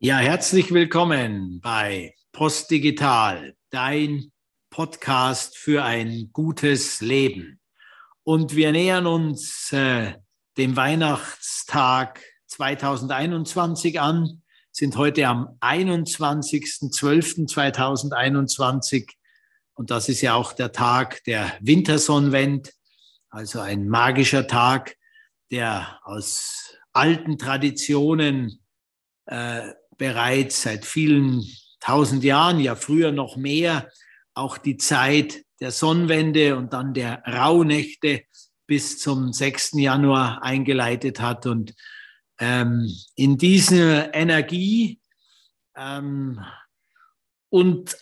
Ja, herzlich willkommen bei Postdigital, dein Podcast für ein gutes Leben. Und wir nähern uns äh, dem Weihnachtstag 2021 an, sind heute am 21.12.2021 und das ist ja auch der Tag der Wintersonnenwend, also ein magischer Tag, der aus alten Traditionen äh, bereits seit vielen tausend Jahren, ja früher noch mehr, auch die Zeit der Sonnenwende und dann der Rauhnächte bis zum 6. Januar eingeleitet hat. Und ähm, in diese Energie ähm, und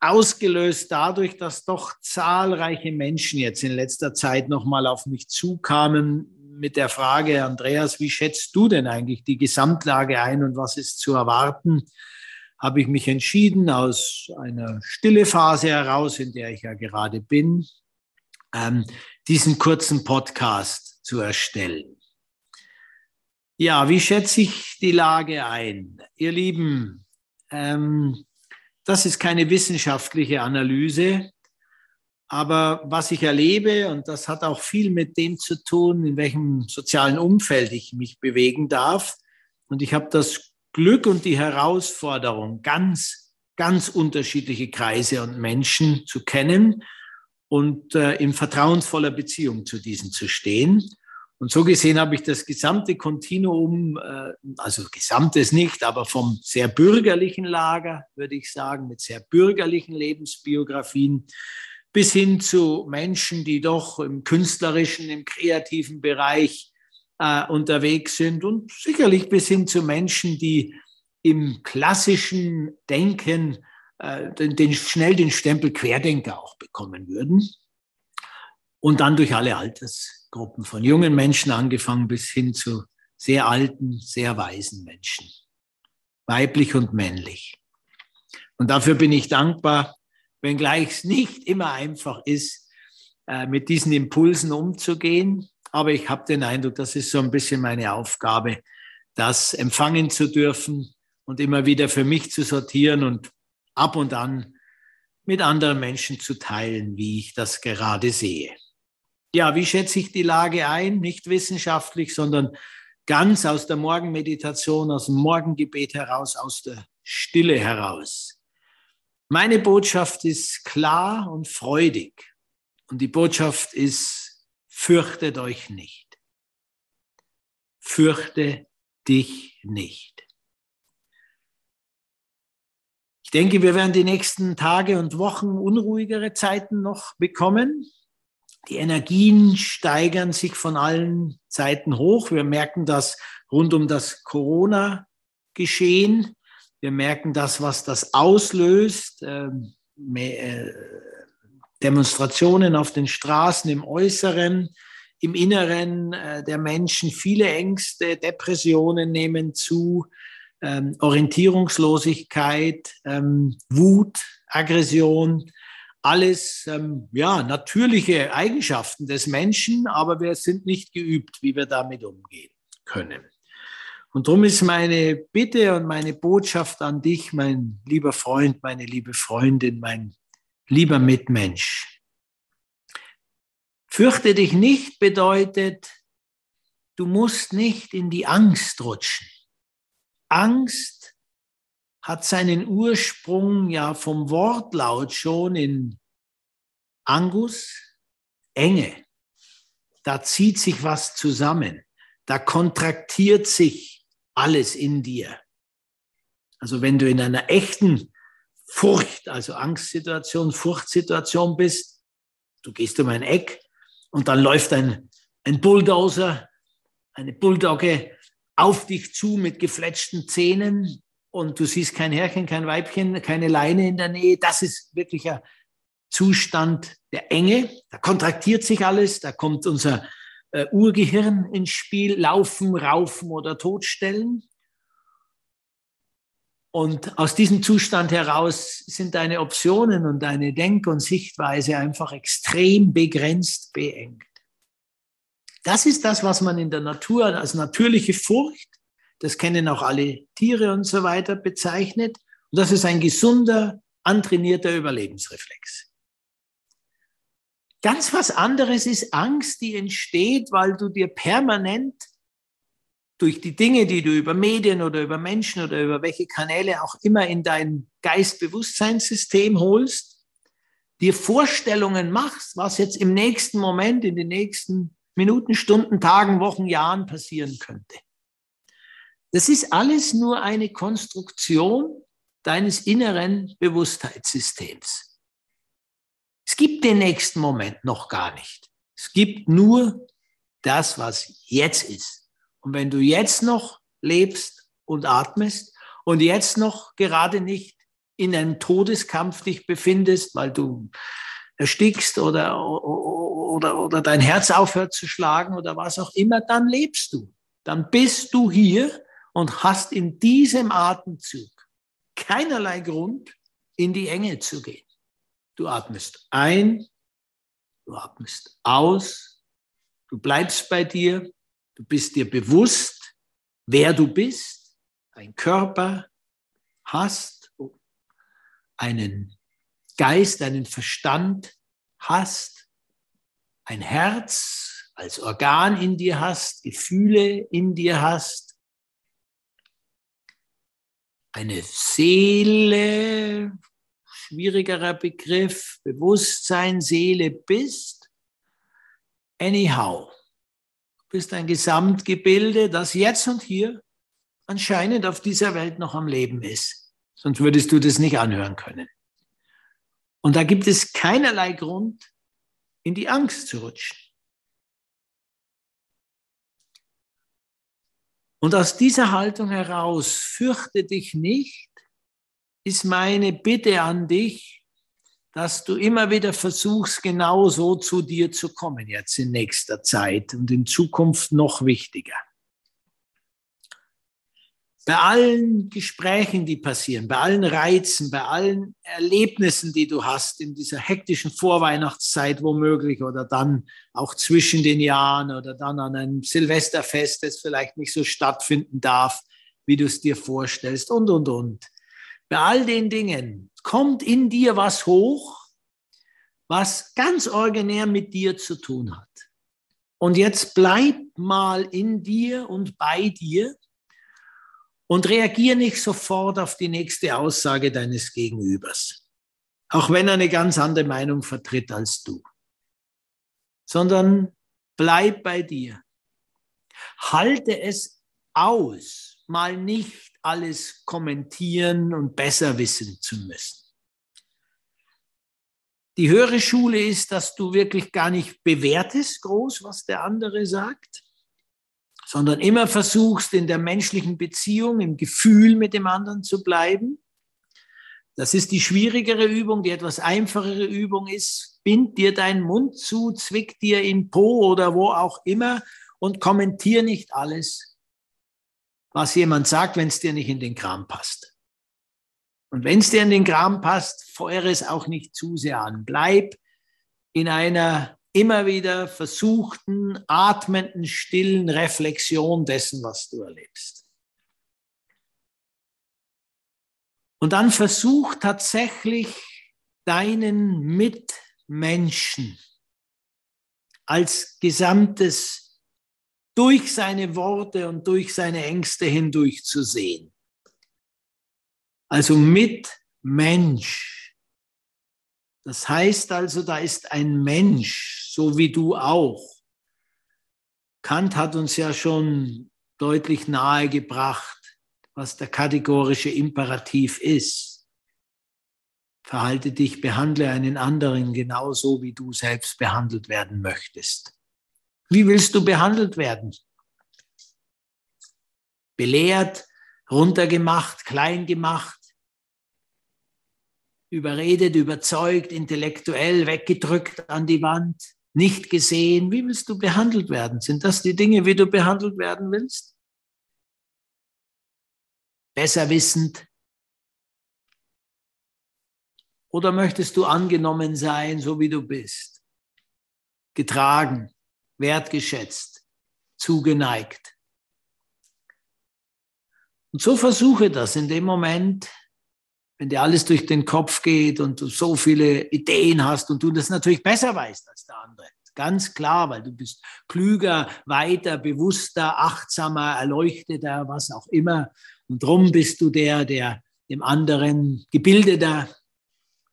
ausgelöst dadurch, dass doch zahlreiche Menschen jetzt in letzter Zeit nochmal auf mich zukamen mit der Frage, Andreas, wie schätzt du denn eigentlich die Gesamtlage ein und was ist zu erwarten? Habe ich mich entschieden, aus einer stille Phase heraus, in der ich ja gerade bin, ähm, diesen kurzen Podcast zu erstellen. Ja, wie schätze ich die Lage ein? Ihr Lieben, ähm, das ist keine wissenschaftliche Analyse. Aber was ich erlebe, und das hat auch viel mit dem zu tun, in welchem sozialen Umfeld ich mich bewegen darf. Und ich habe das Glück und die Herausforderung, ganz, ganz unterschiedliche Kreise und Menschen zu kennen und äh, in vertrauensvoller Beziehung zu diesen zu stehen. Und so gesehen habe ich das gesamte Kontinuum, äh, also gesamtes nicht, aber vom sehr bürgerlichen Lager, würde ich sagen, mit sehr bürgerlichen Lebensbiografien bis hin zu Menschen, die doch im künstlerischen, im kreativen Bereich äh, unterwegs sind und sicherlich bis hin zu Menschen, die im klassischen Denken äh, den, den, schnell den Stempel Querdenker auch bekommen würden. Und dann durch alle Altersgruppen, von jungen Menschen angefangen bis hin zu sehr alten, sehr weisen Menschen, weiblich und männlich. Und dafür bin ich dankbar, wenngleich es nicht immer einfach ist, äh, mit diesen Impulsen umzugehen. Aber ich habe den Eindruck, das ist so ein bisschen meine Aufgabe, das empfangen zu dürfen und immer wieder für mich zu sortieren und ab und an mit anderen Menschen zu teilen, wie ich das gerade sehe. Ja, wie schätze ich die Lage ein? Nicht wissenschaftlich, sondern ganz aus der Morgenmeditation, aus dem Morgengebet heraus, aus der Stille heraus. Meine Botschaft ist klar und freudig. Und die Botschaft ist, fürchtet euch nicht. Fürchte dich nicht. Ich denke, wir werden die nächsten Tage und Wochen unruhigere Zeiten noch bekommen. Die Energien steigern sich von allen Seiten hoch. Wir merken das rund um das Corona-Geschehen. Wir merken das, was das auslöst. Ähm, äh, Demonstrationen auf den Straßen im Äußeren, im Inneren äh, der Menschen. Viele Ängste, Depressionen nehmen zu, ähm, Orientierungslosigkeit, ähm, Wut, Aggression. Alles ja, natürliche Eigenschaften des Menschen, aber wir sind nicht geübt, wie wir damit umgehen können. Und darum ist meine Bitte und meine Botschaft an dich, mein lieber Freund, meine liebe Freundin, mein lieber Mitmensch. Fürchte dich nicht bedeutet, du musst nicht in die Angst rutschen. Angst hat seinen Ursprung ja vom Wortlaut schon in Angus, Enge. Da zieht sich was zusammen. Da kontraktiert sich alles in dir. Also wenn du in einer echten Furcht, also Angstsituation, Furchtsituation bist, du gehst um ein Eck und dann läuft ein, ein Bulldozer, eine Bulldogge auf dich zu mit gefletschten Zähnen und du siehst kein Herrchen, kein Weibchen, keine Leine in der Nähe. Das ist wirklich ein Zustand der Enge. Da kontraktiert sich alles, da kommt unser äh, Urgehirn ins Spiel, laufen, raufen oder totstellen. Und aus diesem Zustand heraus sind deine Optionen und deine Denk- und Sichtweise einfach extrem begrenzt, beengt. Das ist das, was man in der Natur als natürliche Furcht, Das kennen auch alle Tiere und so weiter bezeichnet. Und das ist ein gesunder, antrainierter Überlebensreflex. Ganz was anderes ist Angst, die entsteht, weil du dir permanent durch die Dinge, die du über Medien oder über Menschen oder über welche Kanäle auch immer in dein Geist-Bewusstseinssystem holst, dir Vorstellungen machst, was jetzt im nächsten Moment, in den nächsten Minuten, Stunden, Tagen, Wochen, Jahren passieren könnte. Das ist alles nur eine Konstruktion deines inneren Bewusstheitssystems. Gibt den nächsten Moment noch gar nicht. Es gibt nur das, was jetzt ist. Und wenn du jetzt noch lebst und atmest und jetzt noch gerade nicht in einem Todeskampf dich befindest, weil du erstickst oder, oder, oder dein Herz aufhört zu schlagen oder was auch immer, dann lebst du. Dann bist du hier und hast in diesem Atemzug keinerlei Grund, in die Enge zu gehen. Du atmest ein, du atmest aus, du bleibst bei dir, du bist dir bewusst, wer du bist, ein Körper hast, einen Geist, einen Verstand hast, ein Herz als Organ in dir hast, Gefühle in dir hast, eine Seele, schwierigerer Begriff, Bewusstsein, Seele bist. Anyhow, du bist ein Gesamtgebilde, das jetzt und hier anscheinend auf dieser Welt noch am Leben ist. Sonst würdest du das nicht anhören können. Und da gibt es keinerlei Grund, in die Angst zu rutschen. Und aus dieser Haltung heraus, fürchte dich nicht, ist meine Bitte an dich, dass du immer wieder versuchst, genau so zu dir zu kommen, jetzt in nächster Zeit und in Zukunft noch wichtiger bei allen Gesprächen, die passieren, bei allen Reizen, bei allen Erlebnissen, die du hast in dieser hektischen Vorweihnachtszeit womöglich oder dann auch zwischen den Jahren oder dann an einem Silvesterfest, das vielleicht nicht so stattfinden darf, wie du es dir vorstellst und, und, und. Bei all den Dingen kommt in dir was hoch, was ganz originär mit dir zu tun hat. Und jetzt bleib mal in dir und bei dir und reagier nicht sofort auf die nächste Aussage deines Gegenübers, auch wenn er eine ganz andere Meinung vertritt als du, sondern bleib bei dir. Halte es aus, mal nicht alles kommentieren und besser wissen zu müssen. Die höhere Schule ist, dass du wirklich gar nicht bewertest groß, was der andere sagt, sondern immer versuchst, in der menschlichen Beziehung, im Gefühl mit dem anderen zu bleiben. Das ist die schwierigere Übung. Die etwas einfachere Übung ist, bind dir deinen Mund zu, zwick dir in Po oder wo auch immer und kommentier nicht alles, was jemand sagt, wenn es dir nicht in den Kram passt. Und wenn es dir in den Kram passt, feuere es auch nicht zu sehr an. Bleib in einer immer wieder versuchten, atmenden, stillen Reflexion dessen, was du erlebst. Und dann versuch tatsächlich deinen Mitmenschen als Gesamtes durch seine Worte und durch seine Ängste hindurch zu sehen. Also Mitmensch das heißt also, da ist ein Mensch, so wie du auch. Kant hat uns ja schon deutlich nahegebracht, was der kategorische Imperativ ist. Verhalte dich, behandle einen anderen genauso, wie du selbst behandelt werden möchtest. Wie willst du behandelt werden? Belehrt, runtergemacht, klein gemacht, überredet, überzeugt, intellektuell weggedrückt an die Wand, nicht gesehen. Wie willst du behandelt werden? Sind das die Dinge, wie du behandelt werden willst? Besser wissend? Oder möchtest du angenommen sein, so wie du bist? Getragen, wertgeschätzt, zugeneigt? Und so versuche das in dem Moment, wenn dir alles durch den Kopf geht und du so viele Ideen hast und du das natürlich besser weißt als der andere. Ganz klar, weil du bist klüger, weiter, bewusster, achtsamer, erleuchteter, was auch immer. Und drum bist du der, der dem anderen gebildeter,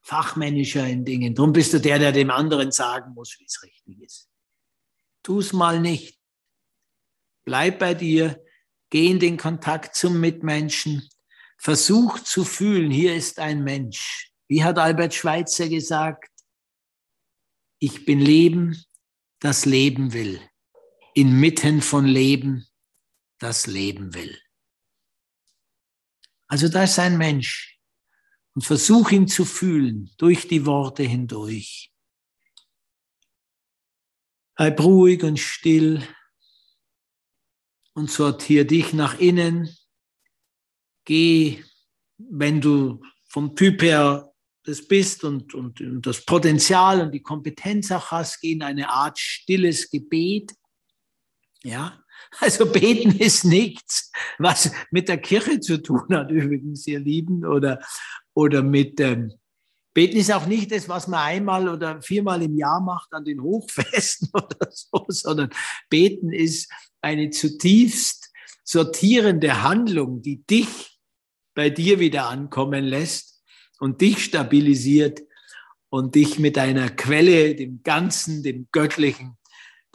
fachmännischer in Dingen. Drum bist du der, der dem anderen sagen muss, wie es richtig ist. Tu es mal nicht. Bleib bei dir, geh in den Kontakt zum Mitmenschen, versuch zu fühlen, hier ist ein Mensch. Wie hat Albert Schweitzer gesagt? Ich bin Leben, das Leben will. Inmitten von Leben, das Leben will. Also da ist ein Mensch. Und versuch ihn zu fühlen durch die Worte hindurch. Bleib ruhig und still und sortier dich nach innen. Geh, wenn du vom Typ her das bist und, und, und das Potenzial und die Kompetenz auch hast, geh in eine Art stilles Gebet. Ja, also beten ist nichts, was mit der Kirche zu tun hat, übrigens, ihr Lieben, oder, oder mit, ähm, Beten ist auch nicht das, was man einmal oder viermal im Jahr macht an den Hochfesten oder so, sondern Beten ist eine zutiefst sortierende Handlung, die dich bei dir wieder ankommen lässt und dich stabilisiert und dich mit einer Quelle, dem Ganzen, dem Göttlichen,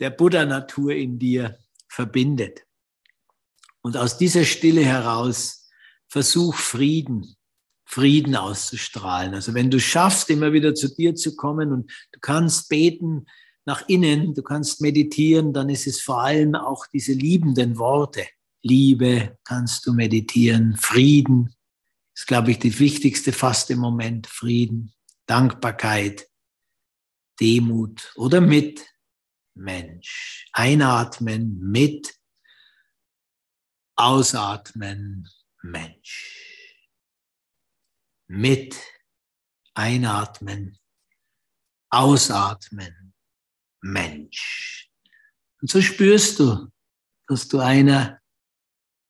der Buddha-Natur in dir verbindet. Und aus dieser Stille heraus versuch Frieden, Frieden auszustrahlen. Also wenn du schaffst, immer wieder zu dir zu kommen und du kannst beten nach innen, du kannst meditieren, dann ist es vor allem auch diese liebenden Worte. Liebe kannst du meditieren, Frieden ist, glaube ich, die wichtigste fast im Moment. Frieden, Dankbarkeit, Demut oder mit Mensch. Einatmen mit, ausatmen Mensch. Mit, einatmen, ausatmen Mensch. Und so spürst du, dass du einer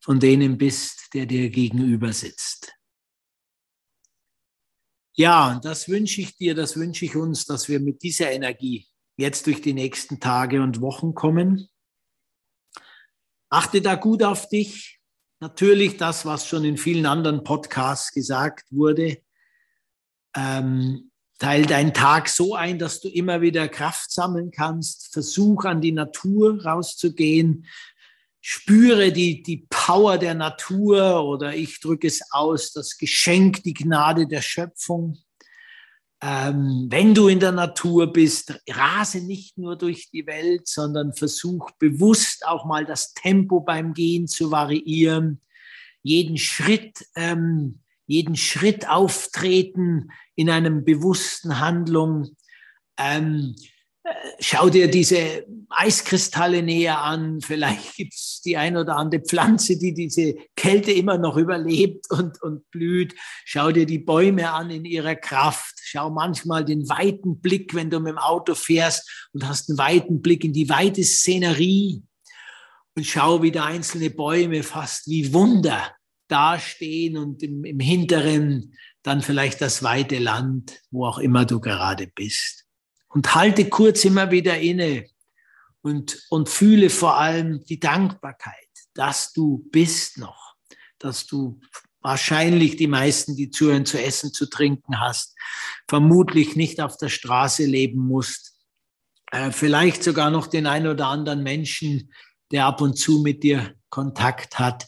von denen bist, der dir gegenüber sitzt. Ja, und das wünsche ich dir, das wünsche ich uns, dass wir mit dieser Energie jetzt durch die nächsten Tage und Wochen kommen. Achte da gut auf dich. Natürlich das, was schon in vielen anderen Podcasts gesagt wurde. Ähm, teil deinen Tag so ein, dass du immer wieder Kraft sammeln kannst. Versuch an die Natur rauszugehen. Spüre die, die Power der Natur oder ich drücke es aus, das Geschenk, die Gnade der Schöpfung. Ähm, wenn du in der Natur bist, rase nicht nur durch die Welt, sondern versuch bewusst auch mal das Tempo beim Gehen zu variieren, jeden Schritt, ähm, jeden Schritt auftreten in einem bewussten Handlung. Ähm, schau dir diese Eiskristalle näher an. Vielleicht gibt es die ein oder andere Pflanze, die diese Kälte immer noch überlebt und, und blüht. Schau dir die Bäume an in ihrer Kraft. Schau manchmal den weiten Blick, wenn du mit dem Auto fährst und hast einen weiten Blick in die weite Szenerie. Und schau, wie da einzelne Bäume fast wie Wunder dastehen und im, im hinteren dann vielleicht das weite Land, wo auch immer du gerade bist und halte kurz immer wieder inne und, und fühle vor allem die Dankbarkeit, dass du bist noch, dass du wahrscheinlich die meisten, die zuhören, zu essen, zu trinken hast, vermutlich nicht auf der Straße leben musst, äh, vielleicht sogar noch den ein oder anderen Menschen, der ab und zu mit dir Kontakt hat,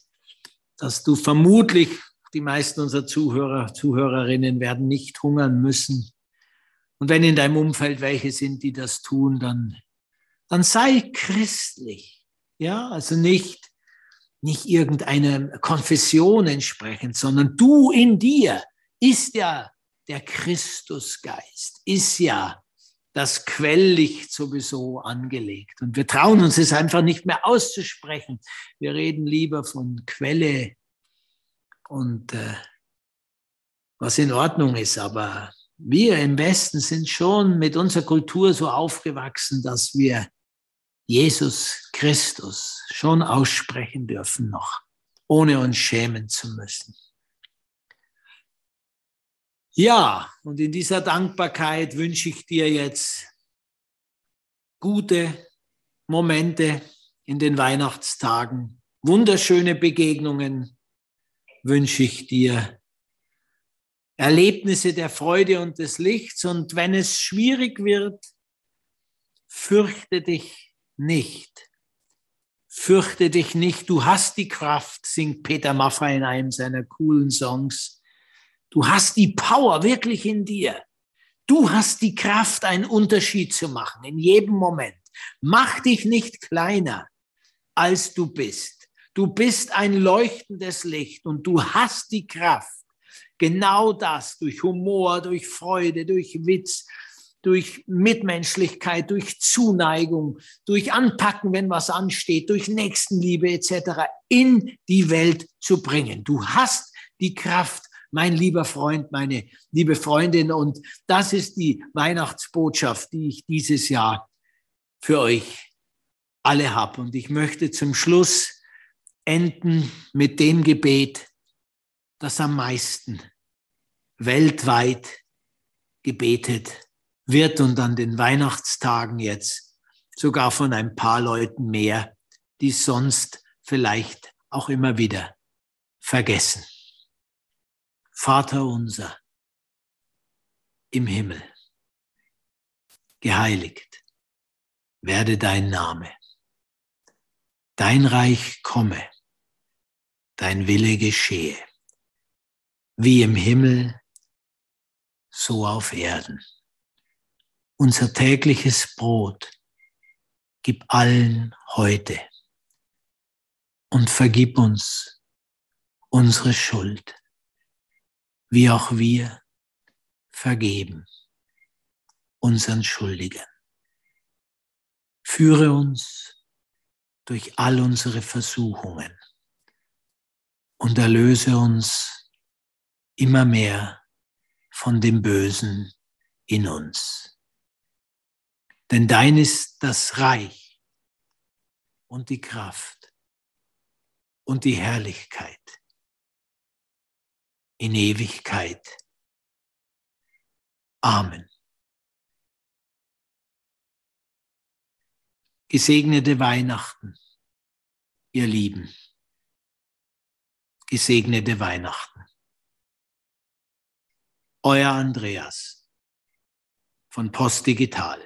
dass du vermutlich, die meisten unserer Zuhörer, Zuhörerinnen werden nicht hungern müssen, und wenn in deinem Umfeld welche sind, die das tun, dann, dann sei christlich. Ja, also nicht, nicht irgendeiner Konfession entsprechend, sondern du in dir ist ja der Christusgeist, ist ja das Quelllicht sowieso angelegt. Und wir trauen uns es einfach nicht mehr auszusprechen. Wir reden lieber von Quelle und äh, was in Ordnung ist, aber wir im Westen sind schon mit unserer Kultur so aufgewachsen, dass wir Jesus Christus schon aussprechen dürfen noch. ohne uns schämen zu müssen. Ja, und in dieser Dankbarkeit wünsche ich dir jetzt gute Momente in den Weihnachtstagen, wunderschöne Begegnungen wünsche ich dir, Erlebnisse der Freude und des Lichts. Und wenn es schwierig wird, fürchte dich nicht. Fürchte dich nicht, du hast die Kraft, singt Peter Maffay in einem seiner coolen Songs. Du hast die Power wirklich in dir. Du hast die Kraft, einen Unterschied zu machen in jedem Moment. Mach dich nicht kleiner, als du bist. Du bist ein leuchtendes Licht und du hast die Kraft, genau das durch Humor, durch Freude, durch Witz, durch Mitmenschlichkeit, durch Zuneigung, durch Anpacken, wenn was ansteht, durch Nächstenliebe etc. in die Welt zu bringen. Du hast die Kraft, mein lieber Freund, meine liebe Freundin. Und das ist die Weihnachtsbotschaft, die ich dieses Jahr für euch alle habe. Und ich möchte zum Schluss enden mit dem Gebet, das am meisten weltweit gebetet wird und an den Weihnachtstagen jetzt sogar von ein paar Leuten mehr, die sonst vielleicht auch immer wieder vergessen. Vater unser im Himmel, geheiligt werde dein Name, dein Reich komme, dein Wille geschehe, wie im Himmel, so auf Erden unser tägliches Brot gib allen heute und vergib uns unsere Schuld, wie auch wir vergeben unseren Schuldigen. Führe uns durch all unsere Versuchungen und erlöse uns immer mehr von dem Bösen in uns. Denn dein ist das Reich und die Kraft und die Herrlichkeit in Ewigkeit. Amen. Gesegnete Weihnachten, ihr Lieben. Gesegnete Weihnachten. Euer Andreas von Post Digital.